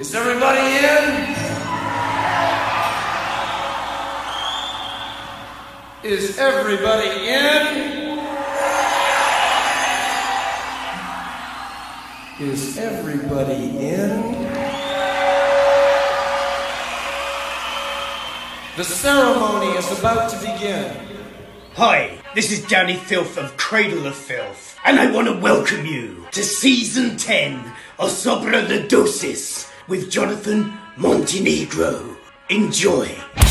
Is everybody in? Is everybody in? Is everybody in? The ceremony is about to begin. Hi, this is Danny Filth of Cradle of Filth, and I want to welcome you to season 10 of Sobra the Dosis with Jonathan Montenegro. Enjoy.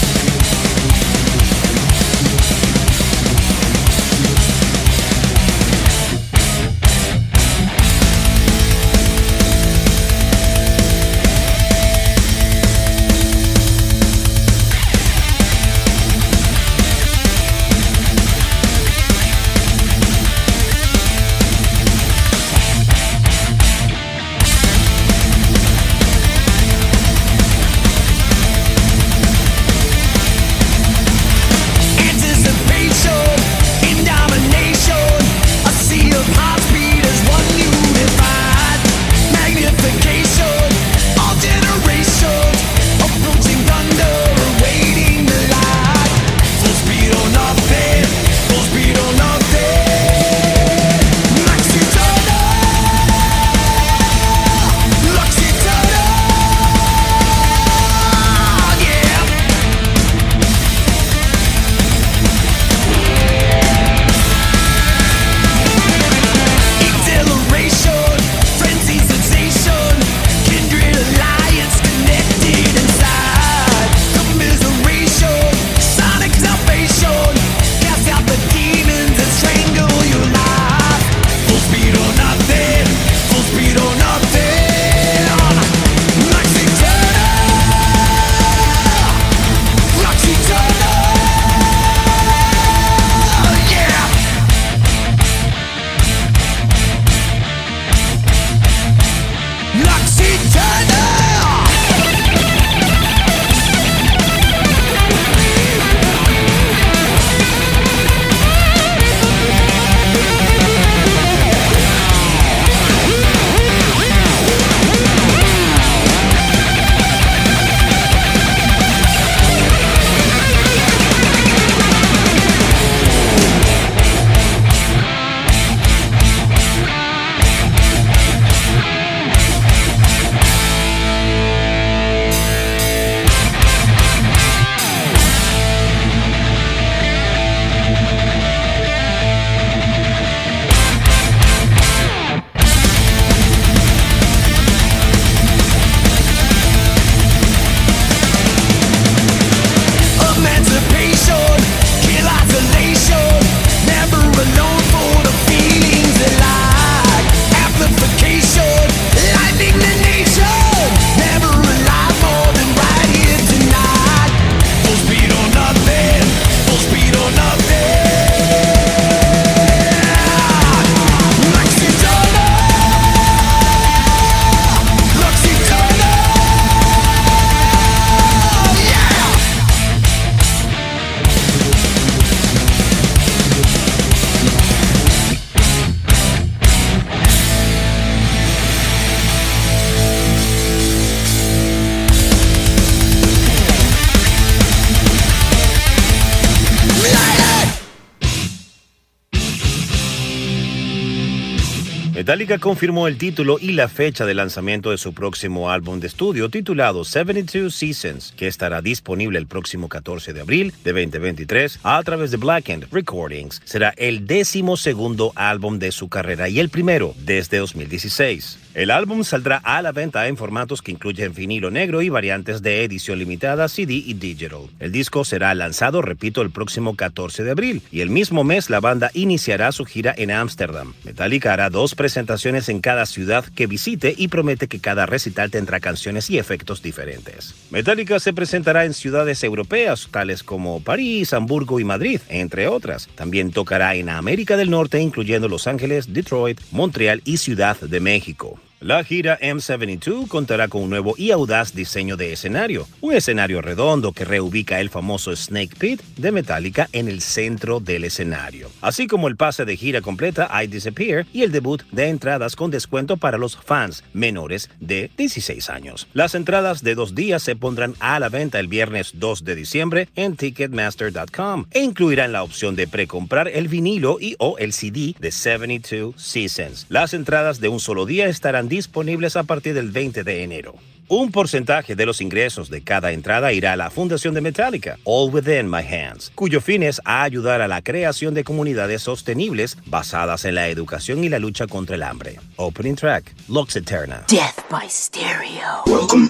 Metallica confirmó el título y la fecha de lanzamiento de su próximo álbum de estudio titulado 72 Seasons, que estará disponible el próximo 14 de abril de 2023 a través de Blackened Recordings. Será el décimo segundo álbum de su carrera y el primero desde 2016. El álbum saldrá a la venta en formatos que incluyen vinilo negro y variantes de edición limitada CD y digital. El disco será lanzado, repito, el próximo 14 de abril y el mismo mes la banda iniciará su gira en Ámsterdam. Metallica hará dos presentaciones en cada ciudad que visite y promete que cada recital tendrá canciones y efectos diferentes. Metallica se presentará en ciudades europeas tales como París, Hamburgo y Madrid, entre otras. También tocará en América del Norte, incluyendo Los Ángeles, Detroit, Montreal y Ciudad de México. La gira M72 contará con un nuevo y audaz diseño de escenario, un escenario redondo que reubica el famoso Snake Pit de Metallica en el centro del escenario, así como el pase de gira completa I Disappear y el debut de entradas con descuento para los fans menores de 16 años. Las entradas de dos días se pondrán a la venta el viernes 2 de diciembre en ticketmaster.com e incluirán la opción de precomprar el vinilo y o el CD de 72 Seasons. Las entradas de un solo día estarán disponibles a partir del 20 de enero. Un porcentaje de los ingresos de cada entrada irá a la Fundación de Metallica, All Within My Hands, cuyo fin es ayudar a la creación de comunidades sostenibles basadas en la educación y la lucha contra el hambre. Opening track, Lux Eterna. Death by stereo. Welcome.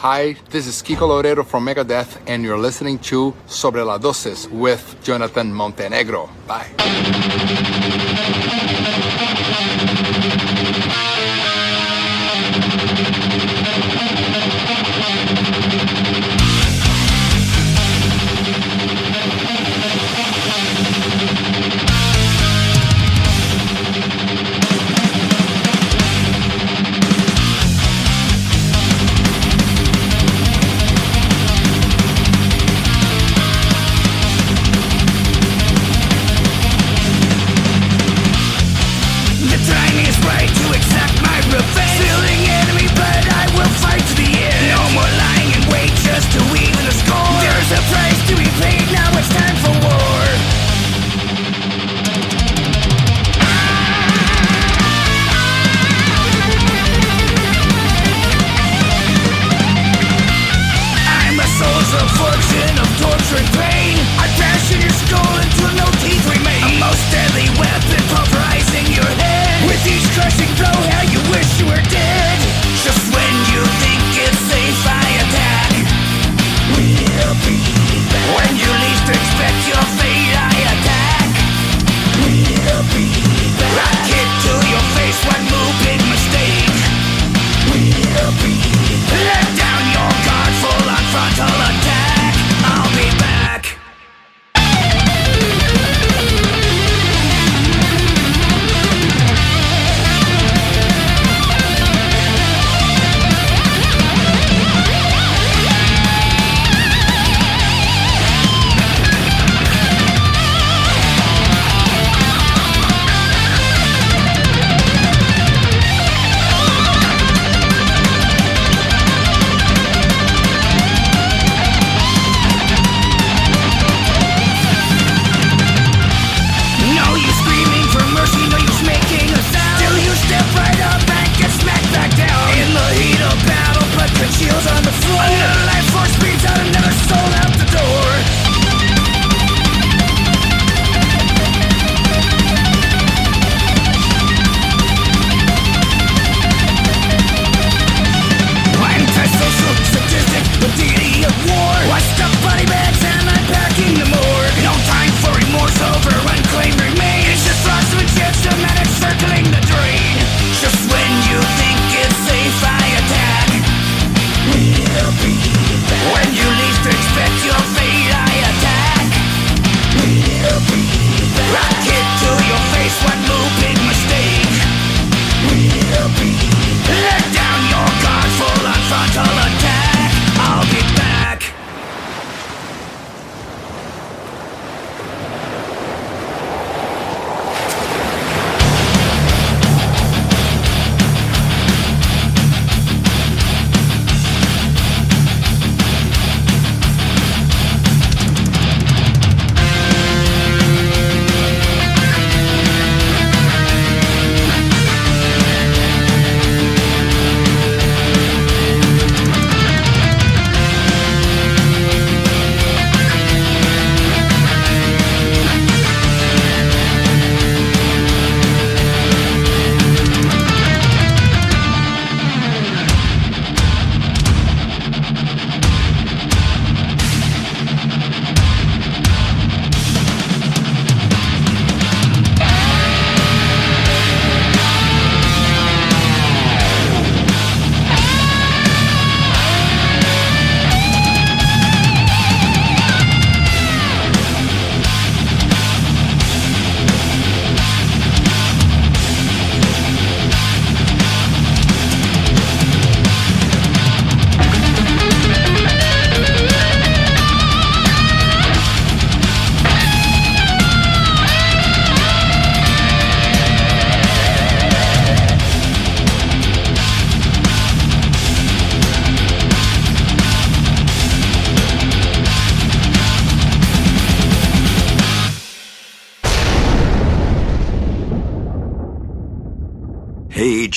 Hi, this is Kiko Laurero from Megadeth, and you're listening to Sobre la Dosis with Jonathan Montenegro. Bye.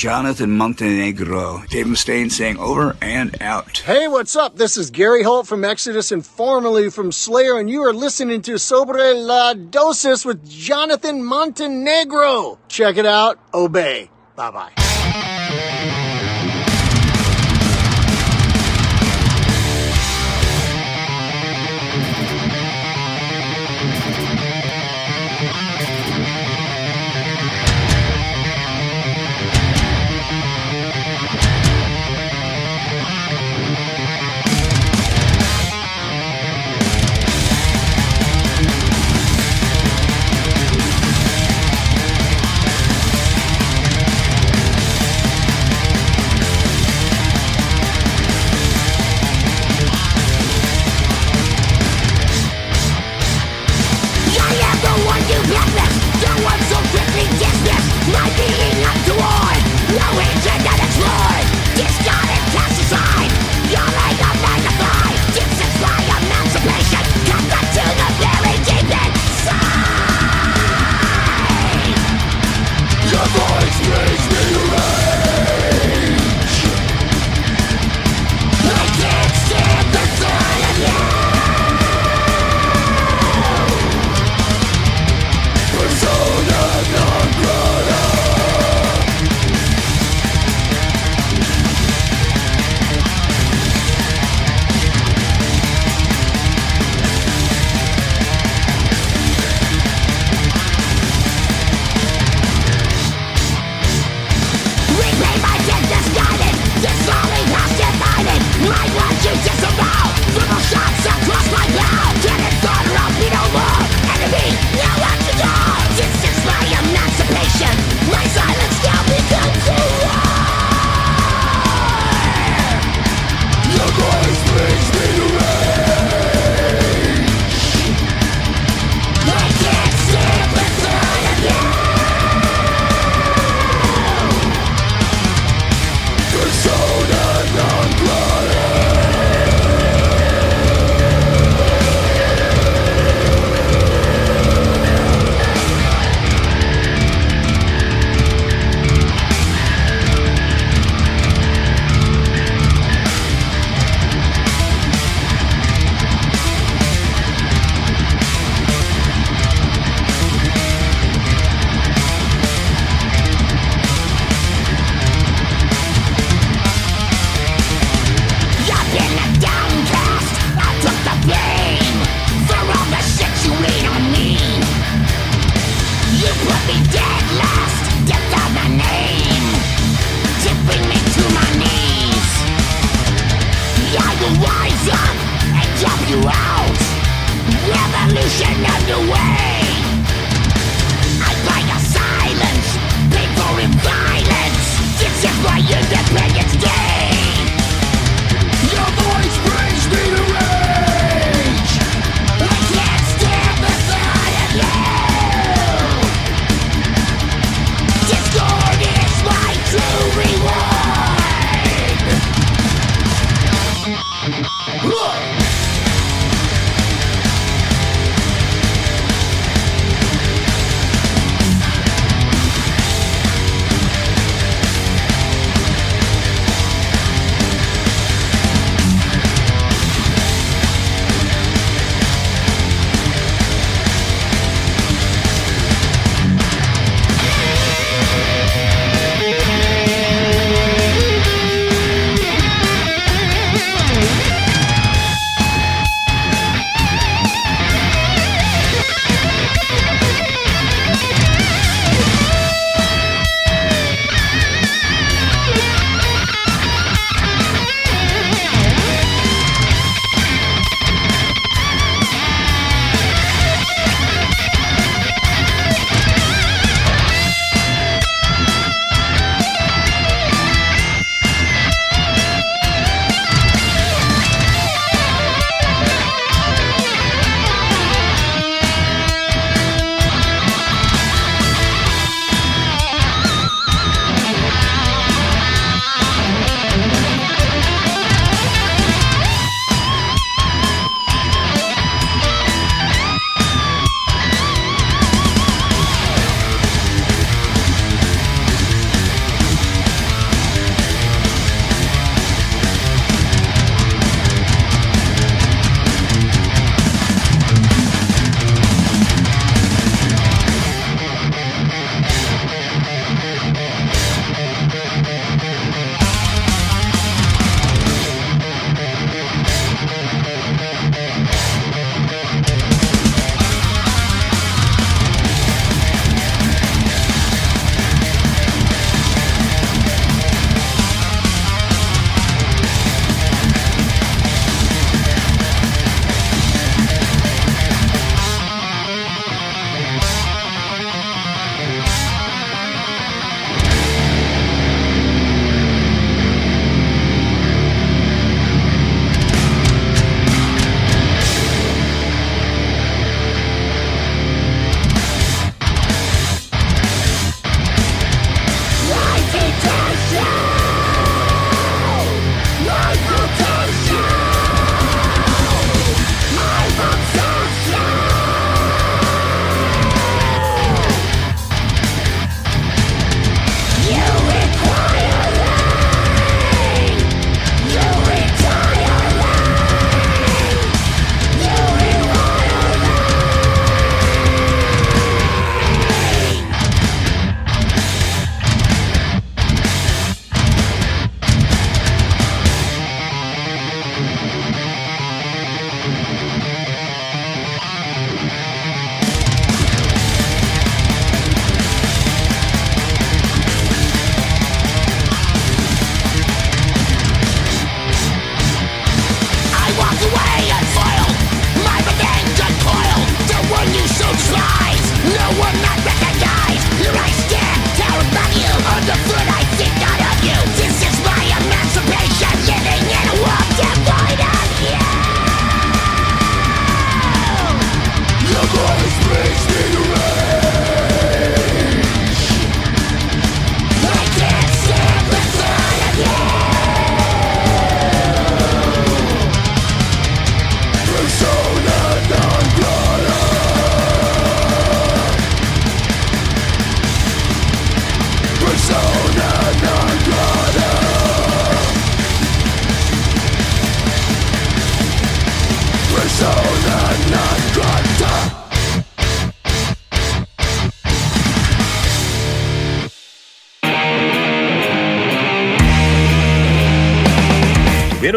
Jonathan Montenegro. David Mustaine saying over and out. Hey, what's up? This is Gary Holt from Exodus and formerly from Slayer, and you are listening to Sobre la Dosis with Jonathan Montenegro. Check it out. Obey. Bye bye.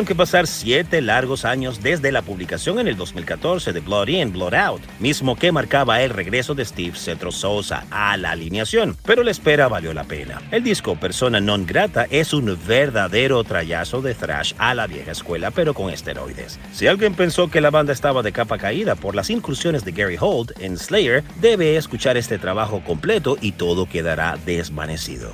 Que pasar siete largos años desde la publicación en el 2014 de Blood In, Blood Out, mismo que marcaba el regreso de Steve Cetro Sousa a la alineación, pero la espera valió la pena. El disco Persona Non Grata es un verdadero trayazo de thrash a la vieja escuela, pero con esteroides. Si alguien pensó que la banda estaba de capa caída por las incursiones de Gary Holt en Slayer, debe escuchar este trabajo completo y todo quedará desvanecido.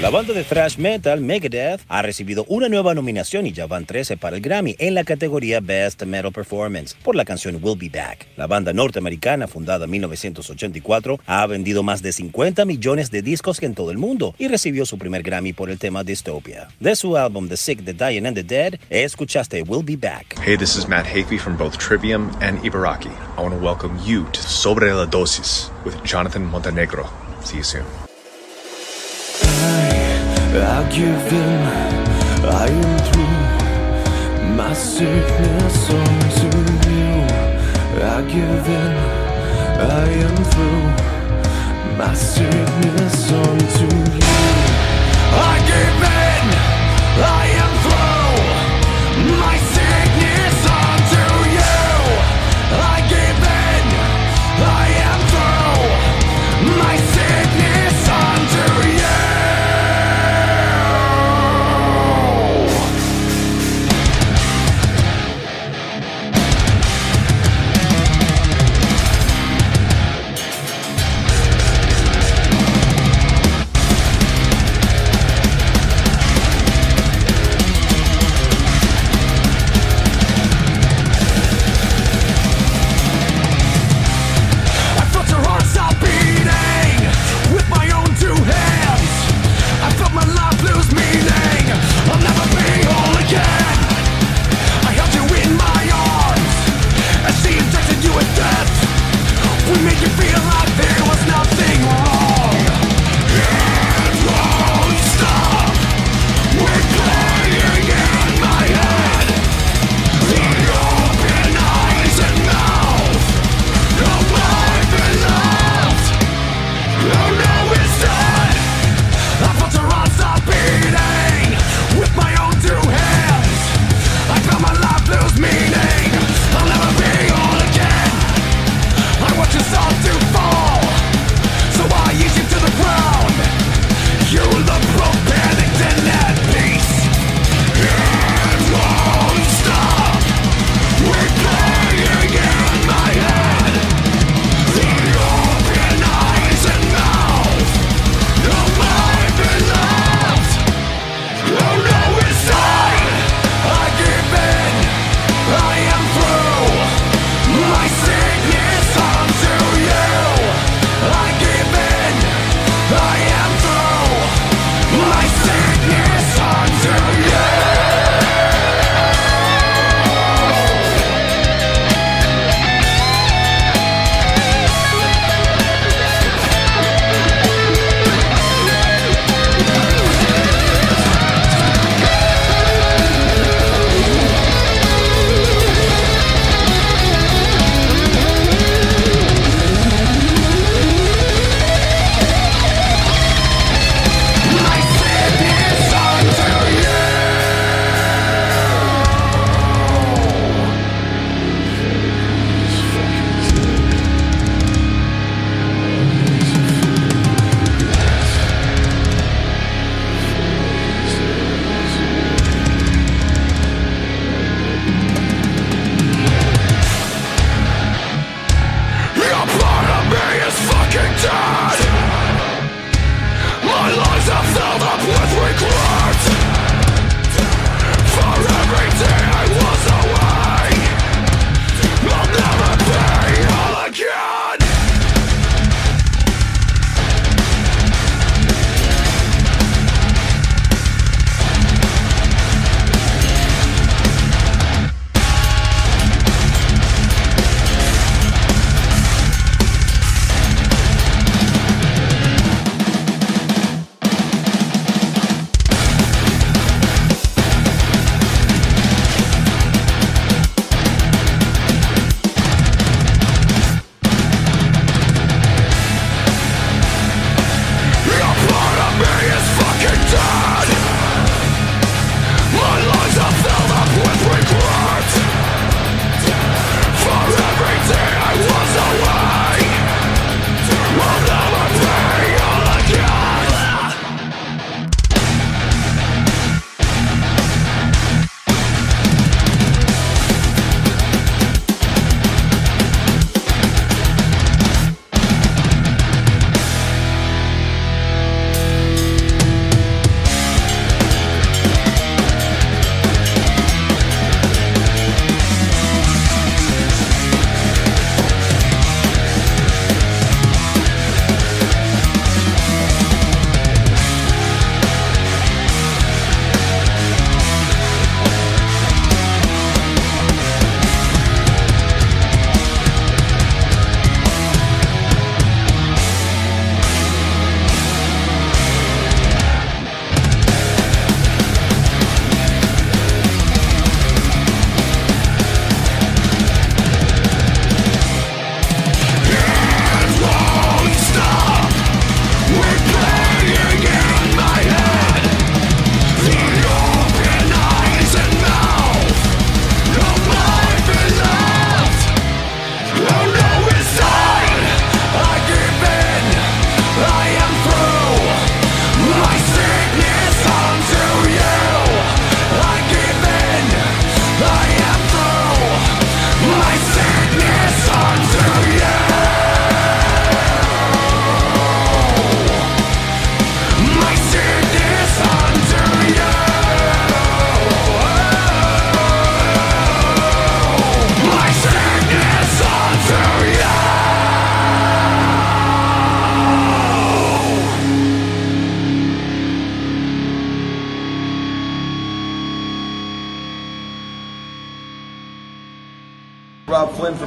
La banda de thrash metal Megadeth ha recibido una nueva nominación y ya van 13 para el Grammy en la categoría Best Metal Performance por la canción Will Be Back. La banda norteamericana, fundada en 1984, ha vendido más de 50 millones de discos en todo el mundo y recibió su primer Grammy por el tema Dystopia. De su álbum The Sick, The Dying and The Dead, escuchaste Will Be Back. Hey, this is Matt Hafey from both Trivium and Ibaraki. I want to welcome you to Sobre la Dosis with Jonathan Montenegro. See you soon. I give in, I am through. My sickness unto you. I give in, I am through. My sickness unto you. I give in,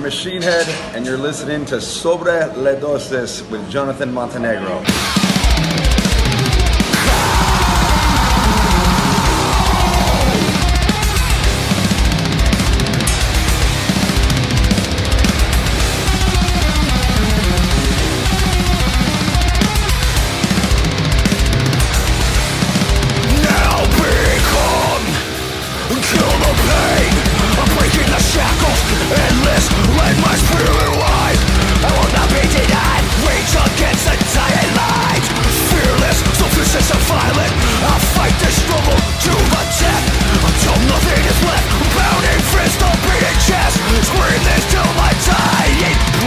Machine Head, and you're listening to Sobre Le Doses with Jonathan Montenegro. against the dying light. Fearless, so vicious and violent. I'll fight this struggle to the death. Until nothing is left. Bounding fist, a beating chest. Scream this till my dying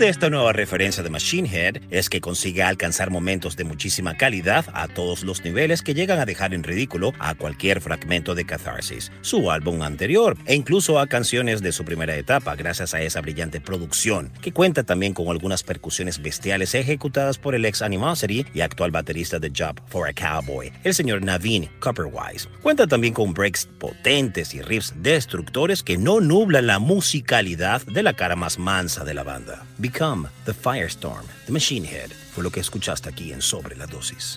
de esta nueva referencia de Machine Head es que consigue alcanzar momentos de muchísima calidad a todos los niveles que llegan a dejar en ridículo a cualquier fragmento de Catharsis, su álbum anterior, e incluso a canciones de su primera etapa, gracias a esa brillante producción, que cuenta también con algunas percusiones bestiales ejecutadas por el ex Animosity y actual baterista de Job for a Cowboy, el señor Naveen Copperwise. Cuenta también con breaks potentes y riffs destructores que no nublan la musicalidad de la cara más mansa de la banda. Become the Firestorm, The Machine Head, fue lo que escuchaste aquí en Sobre la Dosis.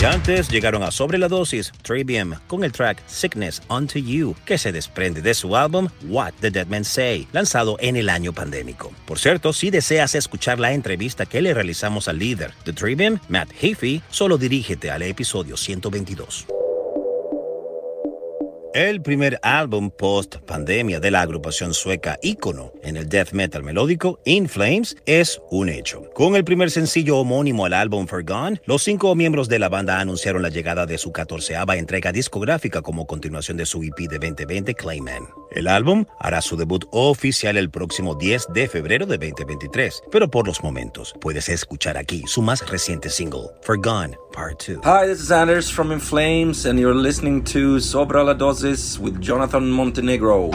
Y antes llegaron a Sobre la Dosis, Trivium, con el track Sickness Unto You, que se desprende de su álbum What the Dead Men Say, lanzado en el año pandémico. Por cierto, si deseas escuchar la entrevista que le realizamos al líder de Trivium, Matt Heafy, solo dirígete al episodio 122. El primer álbum post pandemia de la agrupación sueca ícono en el death metal melódico, In Flames, es un hecho. Con el primer sencillo homónimo al álbum Forgone, los cinco miembros de la banda anunciaron la llegada de su catorceava entrega discográfica como continuación de su EP de 2020, Clayman. El álbum hará su debut oficial el próximo 10 de febrero de 2023, pero por los momentos puedes escuchar aquí su más reciente single, Forgone Part 2. Hi, this is Anders from In Flames, and you're listening to Sobra la Dosis with Jonathan Montenegro.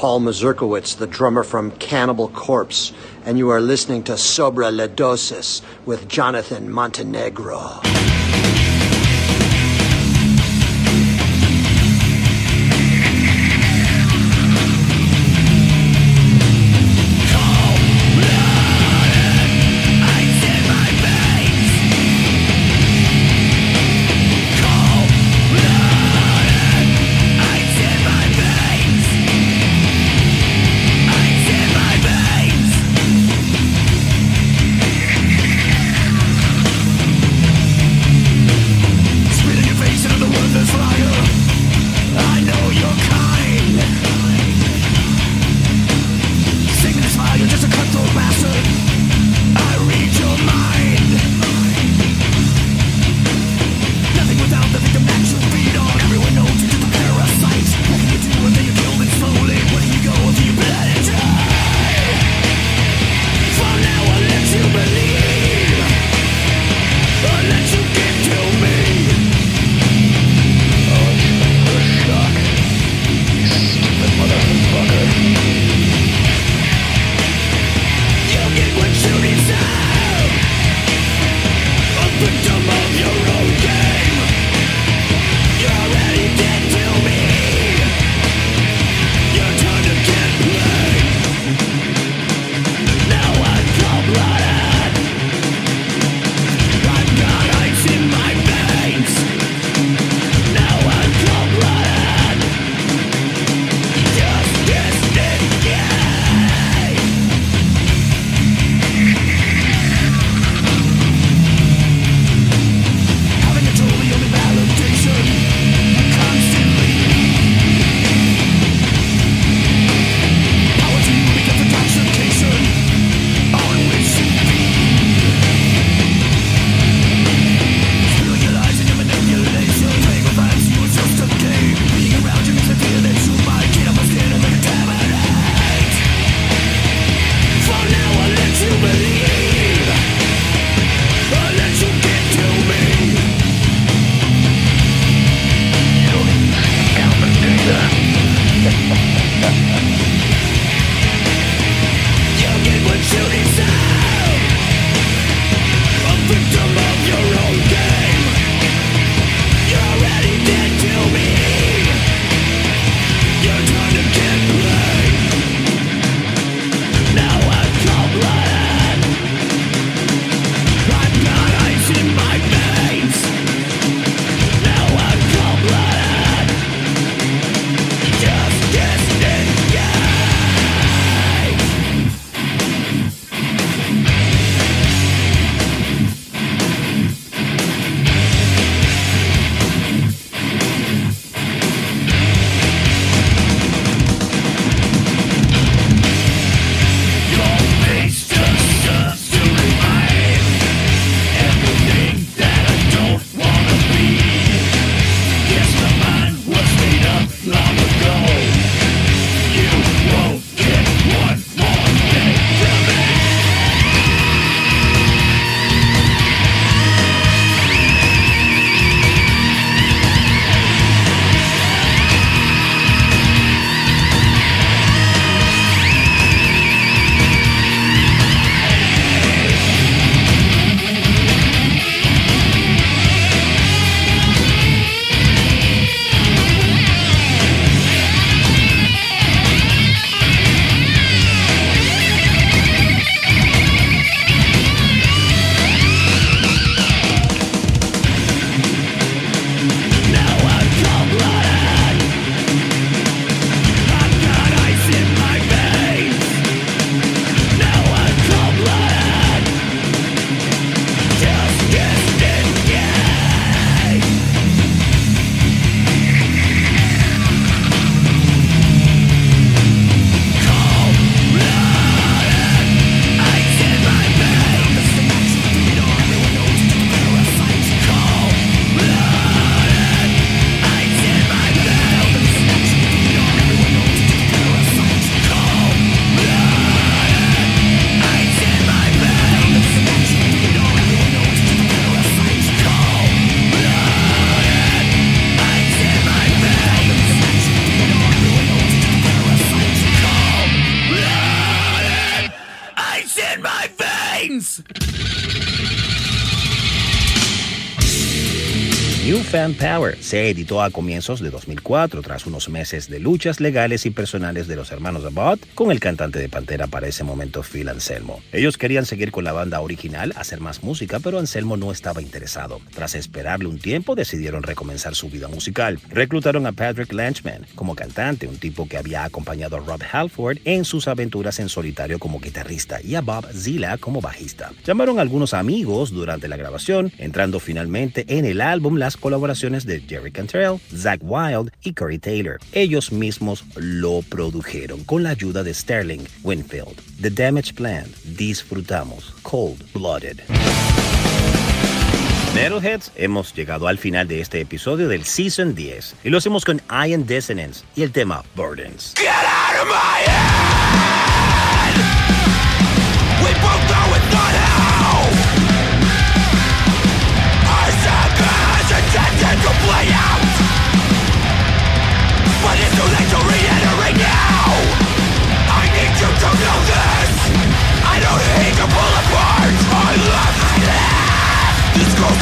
Paul Mazurkowitz, the drummer from Cannibal Corpse, and you are listening to Sobra La Dosis with Jonathan Montenegro. Power se editó a comienzos de 2004 tras unos meses de luchas legales y personales de los hermanos Abbott con el cantante de Pantera para ese momento Phil Anselmo. Ellos querían seguir con la banda original, hacer más música, pero Anselmo no estaba interesado. Tras esperarle un tiempo decidieron recomenzar su vida musical. Reclutaron a Patrick Lanchman como cantante, un tipo que había acompañado a Rob Halford en sus aventuras en solitario como guitarrista y a Bob Zilla como bajista. Llamaron a algunos amigos durante la grabación, entrando finalmente en el álbum las colaboraciones de Jerry Cantrell, Zach Wild y Corey Taylor. Ellos mismos lo produjeron con la ayuda de Sterling Winfield. The Damage Plan. Disfrutamos Cold Blooded. Metalheads, hemos llegado al final de este episodio del Season 10 y lo hacemos con Iron Dissonance y el tema Burdens. Get out of my head!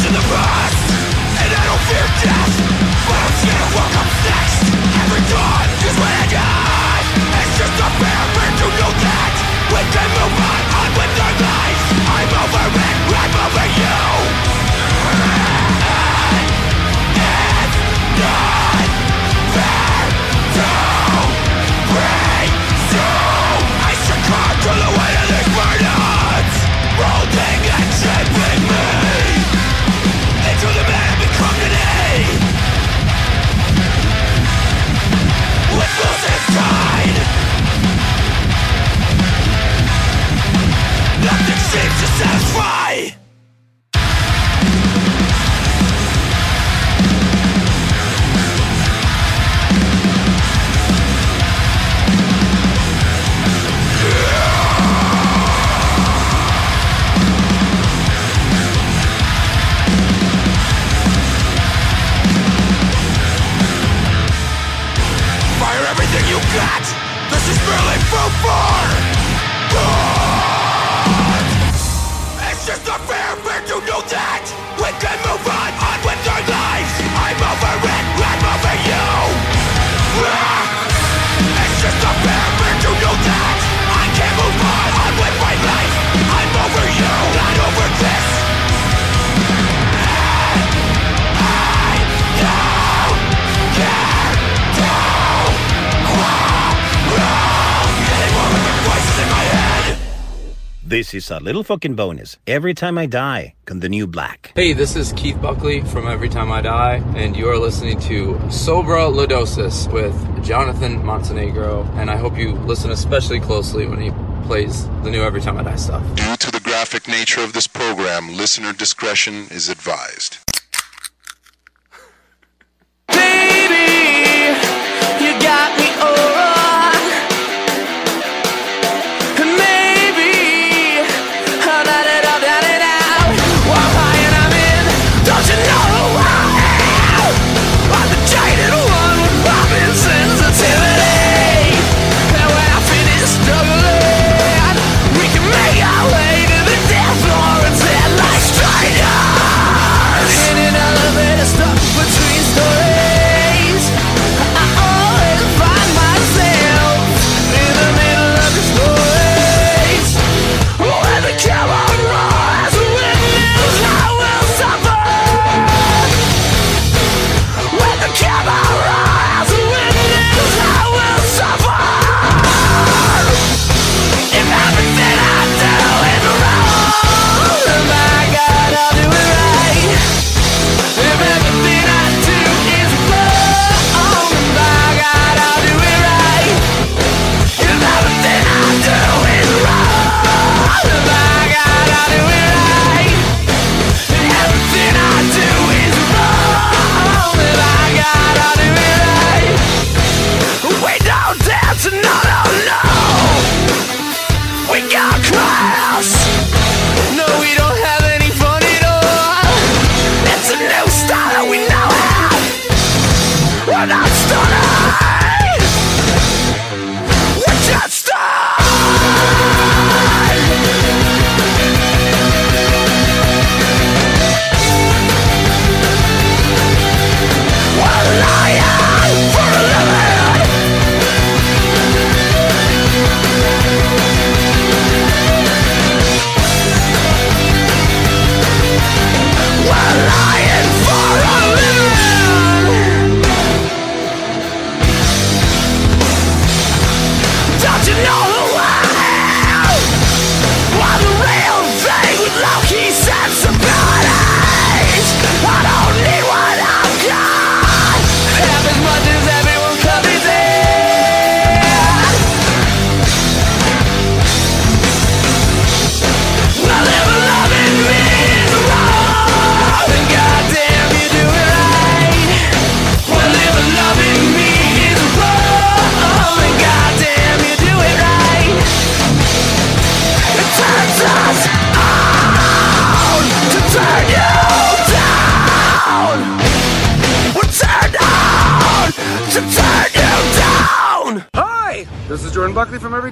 And I don't fear death! But I'm scared of what comes next! Every dawn This is a little fucking bonus. Every time I die, come the new black. Hey, this is Keith Buckley from Every Time I Die, and you are listening to Sobra Lodosis with Jonathan Montenegro. And I hope you listen especially closely when he plays the new Every Time I Die stuff. Due to the graphic nature of this program, listener discretion is advised.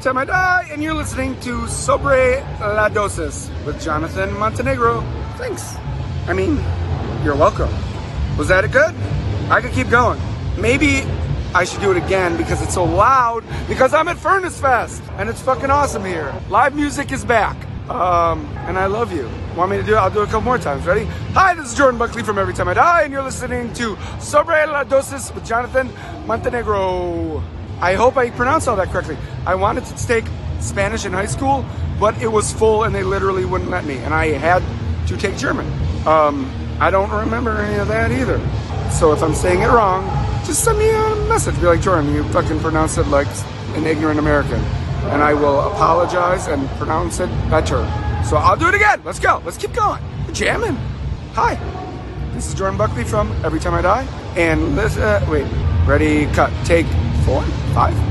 Time I Die, and you're listening to Sobre La Dosis with Jonathan Montenegro. Thanks. I mean, you're welcome. Was that it good? I could keep going. Maybe I should do it again because it's so loud because I'm at Furnace Fest and it's fucking awesome here. Live music is back. Um, and I love you. Want me to do it? I'll do it a couple more times. Ready? Hi, this is Jordan Buckley from Every Time I Die, and you're listening to Sobre La Dosis with Jonathan Montenegro. I hope I pronounced all that correctly. I wanted to take Spanish in high school, but it was full and they literally wouldn't let me, and I had to take German. Um, I don't remember any of that either. So if I'm saying it wrong, just send me a message. Be like, Jordan, you fucking pronounce it like an ignorant American. And I will apologize and pronounce it better. So I'll do it again. Let's go. Let's keep going. We're jamming. Hi. This is Jordan Buckley from Every Time I Die. And let's, uh, wait, ready, cut, take four, five.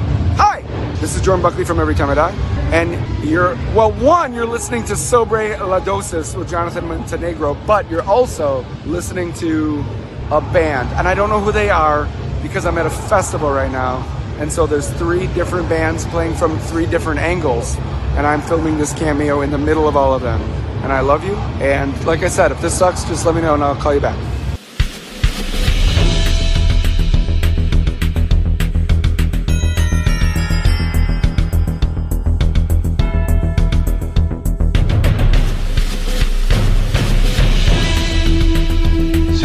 Hi, this is Jordan Buckley from Every Time I Die. And you're, well, one, you're listening to Sobre La Dosis with Jonathan Montenegro, but you're also listening to a band. And I don't know who they are because I'm at a festival right now. And so there's three different bands playing from three different angles. And I'm filming this cameo in the middle of all of them. And I love you. And like I said, if this sucks, just let me know and I'll call you back.